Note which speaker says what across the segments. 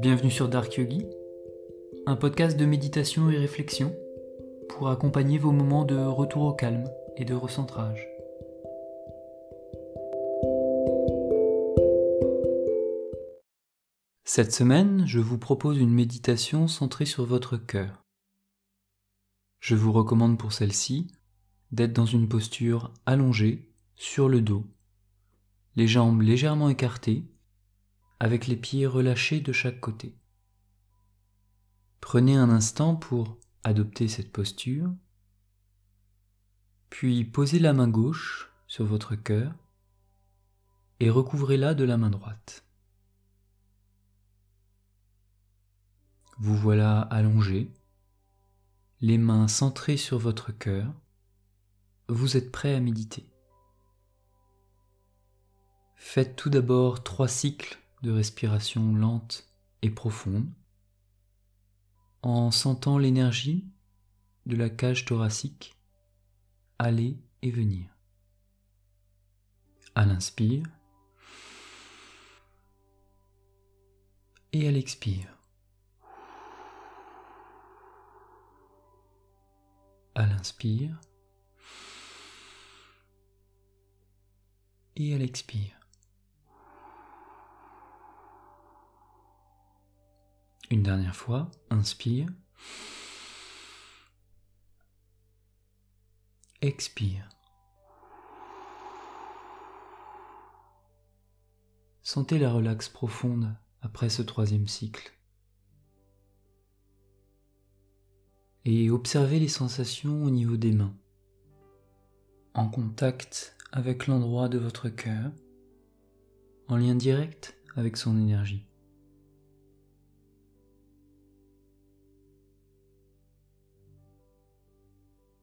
Speaker 1: Bienvenue sur Dark Yogi, un podcast de méditation et réflexion pour accompagner vos moments de retour au calme et de recentrage. Cette semaine, je vous propose une méditation centrée sur votre cœur. Je vous recommande pour celle-ci d'être dans une posture allongée sur le dos, les jambes légèrement écartées avec les pieds relâchés de chaque côté. Prenez un instant pour adopter cette posture, puis posez la main gauche sur votre cœur et recouvrez-la de la main droite. Vous voilà allongé, les mains centrées sur votre cœur, vous êtes prêt à méditer. Faites tout d'abord trois cycles de respiration lente et profonde en sentant l'énergie de la cage thoracique aller et venir. À l'inspire et à l'expire. À l'inspire et à l'expire. Une dernière fois, inspire. Expire. Sentez la relaxe profonde après ce troisième cycle. Et observez les sensations au niveau des mains, en contact avec l'endroit de votre cœur, en lien direct avec son énergie.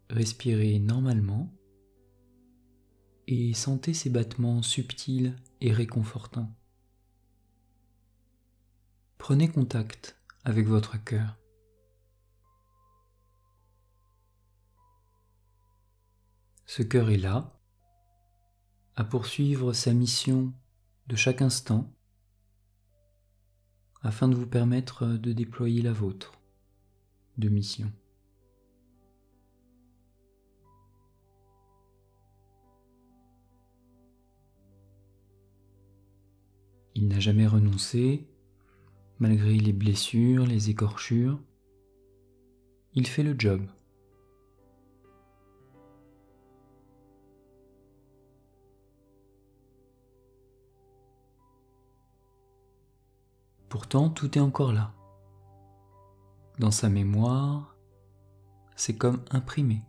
Speaker 1: Respirez normalement et sentez ces battements subtils et réconfortants. Prenez contact avec votre cœur. Ce cœur est là à poursuivre sa mission de chaque instant afin de vous permettre de déployer la vôtre de mission. Il n'a jamais renoncé, malgré les blessures, les écorchures. Il fait le job. Pourtant, tout est encore là. Dans sa mémoire, c'est comme imprimé.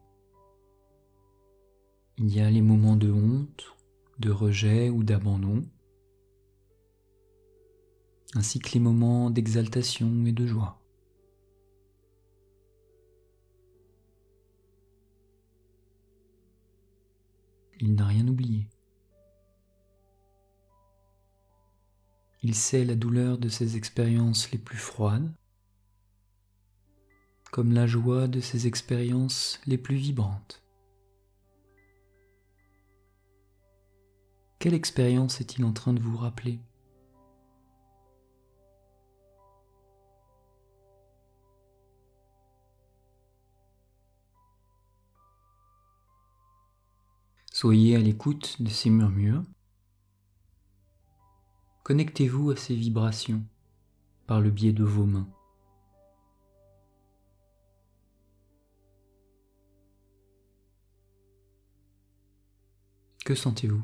Speaker 1: Il y a les moments de honte, de rejet ou d'abandon, ainsi que les moments d'exaltation et de joie. Il n'a rien oublié. Il sait la douleur de ses expériences les plus froides, comme la joie de ses expériences les plus vibrantes. Quelle expérience est-il en train de vous rappeler? Soyez à l'écoute de ces murmures. Connectez-vous à ces vibrations par le biais de vos mains. Que sentez-vous?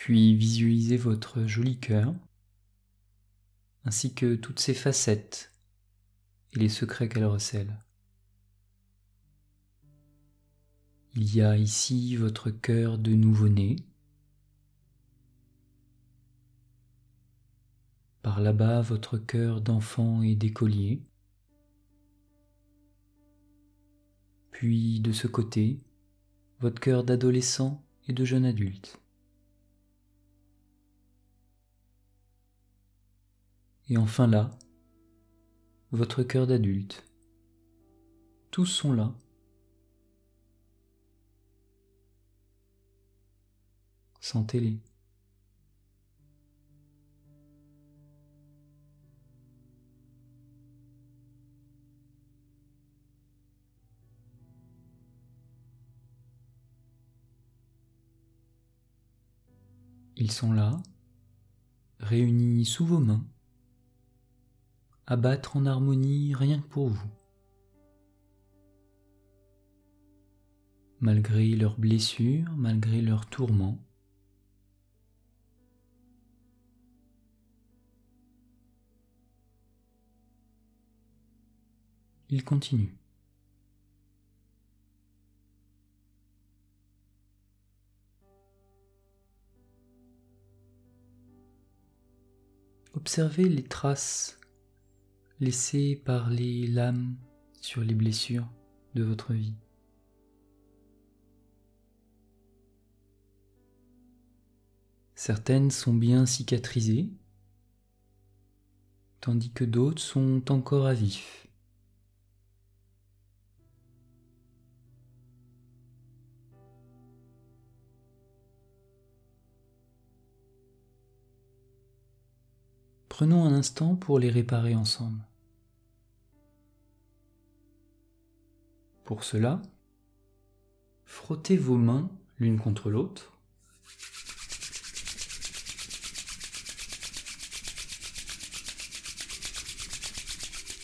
Speaker 1: Puis visualisez votre joli cœur, ainsi que toutes ses facettes et les secrets qu'elle recèle. Il y a ici votre cœur de nouveau-né. Par là-bas, votre cœur d'enfant et d'écolier. Puis de ce côté, votre cœur d'adolescent et de jeune adulte. Et enfin là, votre cœur d'adulte. Tous sont là. Sentez-les. Ils sont là, réunis sous vos mains, à battre en harmonie rien que pour vous. Malgré leurs blessures, malgré leurs tourments, ils continuent. Observez les traces laissées par les lames sur les blessures de votre vie. Certaines sont bien cicatrisées, tandis que d'autres sont encore à vif. Prenons un instant pour les réparer ensemble. Pour cela, frottez vos mains l'une contre l'autre.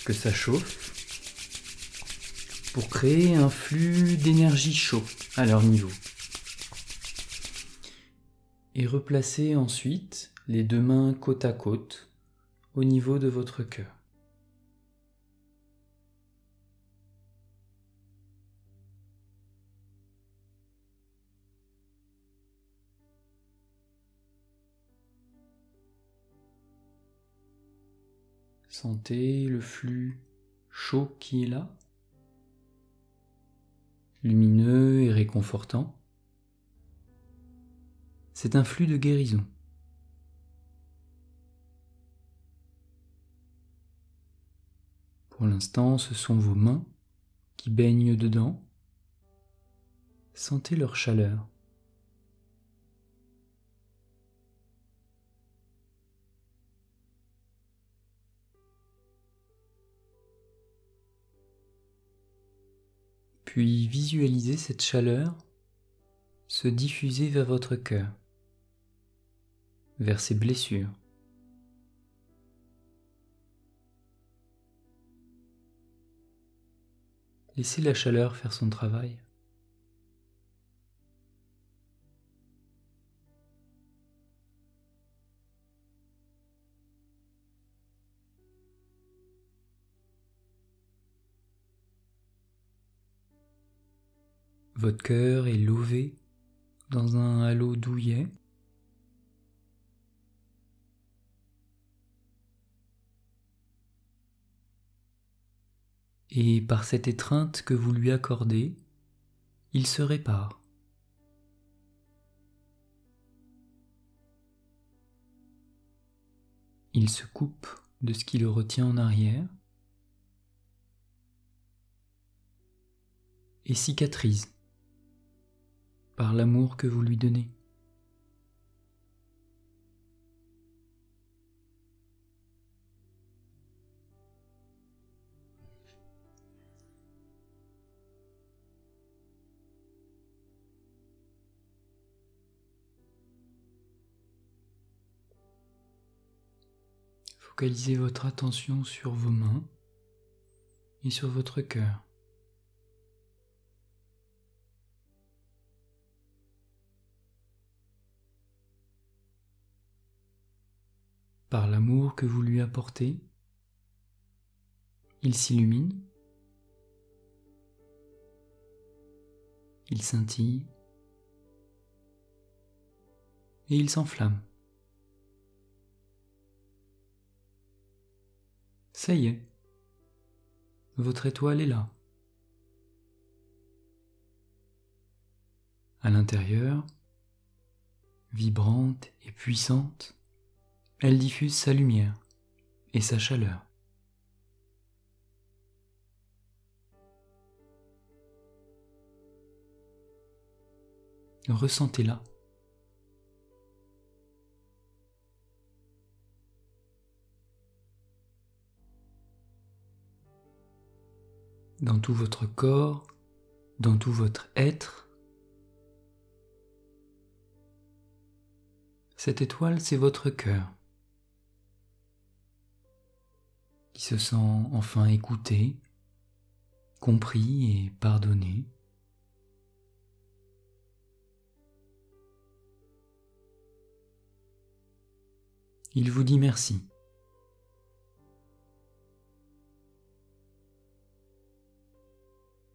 Speaker 1: Que ça chauffe pour créer un flux d'énergie chaud à leur niveau. Et replacez ensuite les deux mains côte à côte au niveau de votre cœur. Sentez le flux chaud qui est là, lumineux et réconfortant. C'est un flux de guérison. Pour l'instant, ce sont vos mains qui baignent dedans. Sentez leur chaleur. Puis visualisez cette chaleur se diffuser vers votre cœur, vers ses blessures. Laissez la chaleur faire son travail. Votre cœur est lové dans un halo douillet. et par cette étreinte que vous lui accordez, il se répare. Il se coupe de ce qui le retient en arrière et cicatrise par l'amour que vous lui donnez. Focalisez votre attention sur vos mains et sur votre cœur. Par l'amour que vous lui apportez, il s'illumine, il scintille et il s'enflamme. Ça y est, votre étoile est là. À l'intérieur, vibrante et puissante, elle diffuse sa lumière et sa chaleur. Ressentez-la. Dans tout votre corps, dans tout votre être, cette étoile, c'est votre cœur, qui se sent enfin écouté, compris et pardonné. Il vous dit merci.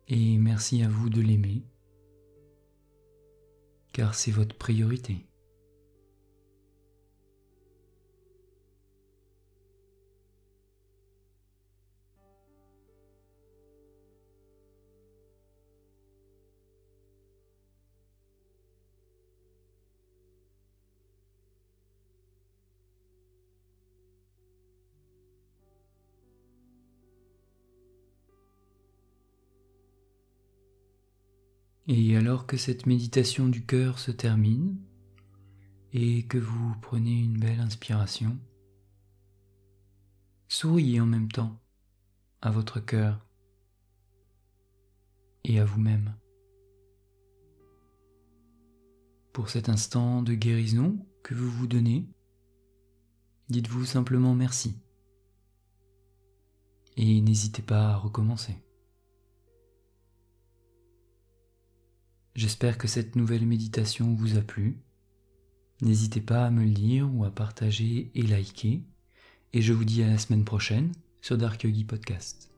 Speaker 1: Et merci à vous de l'aimer, car c'est votre priorité. Et alors que cette méditation du cœur se termine et que vous prenez une belle inspiration, souriez en même temps à votre cœur et à vous-même. Pour cet instant de guérison que vous vous donnez, dites-vous simplement merci et n'hésitez pas à recommencer. J'espère que cette nouvelle méditation vous a plu. N'hésitez pas à me le dire ou à partager et liker. Et je vous dis à la semaine prochaine sur Dark Yogi Podcast.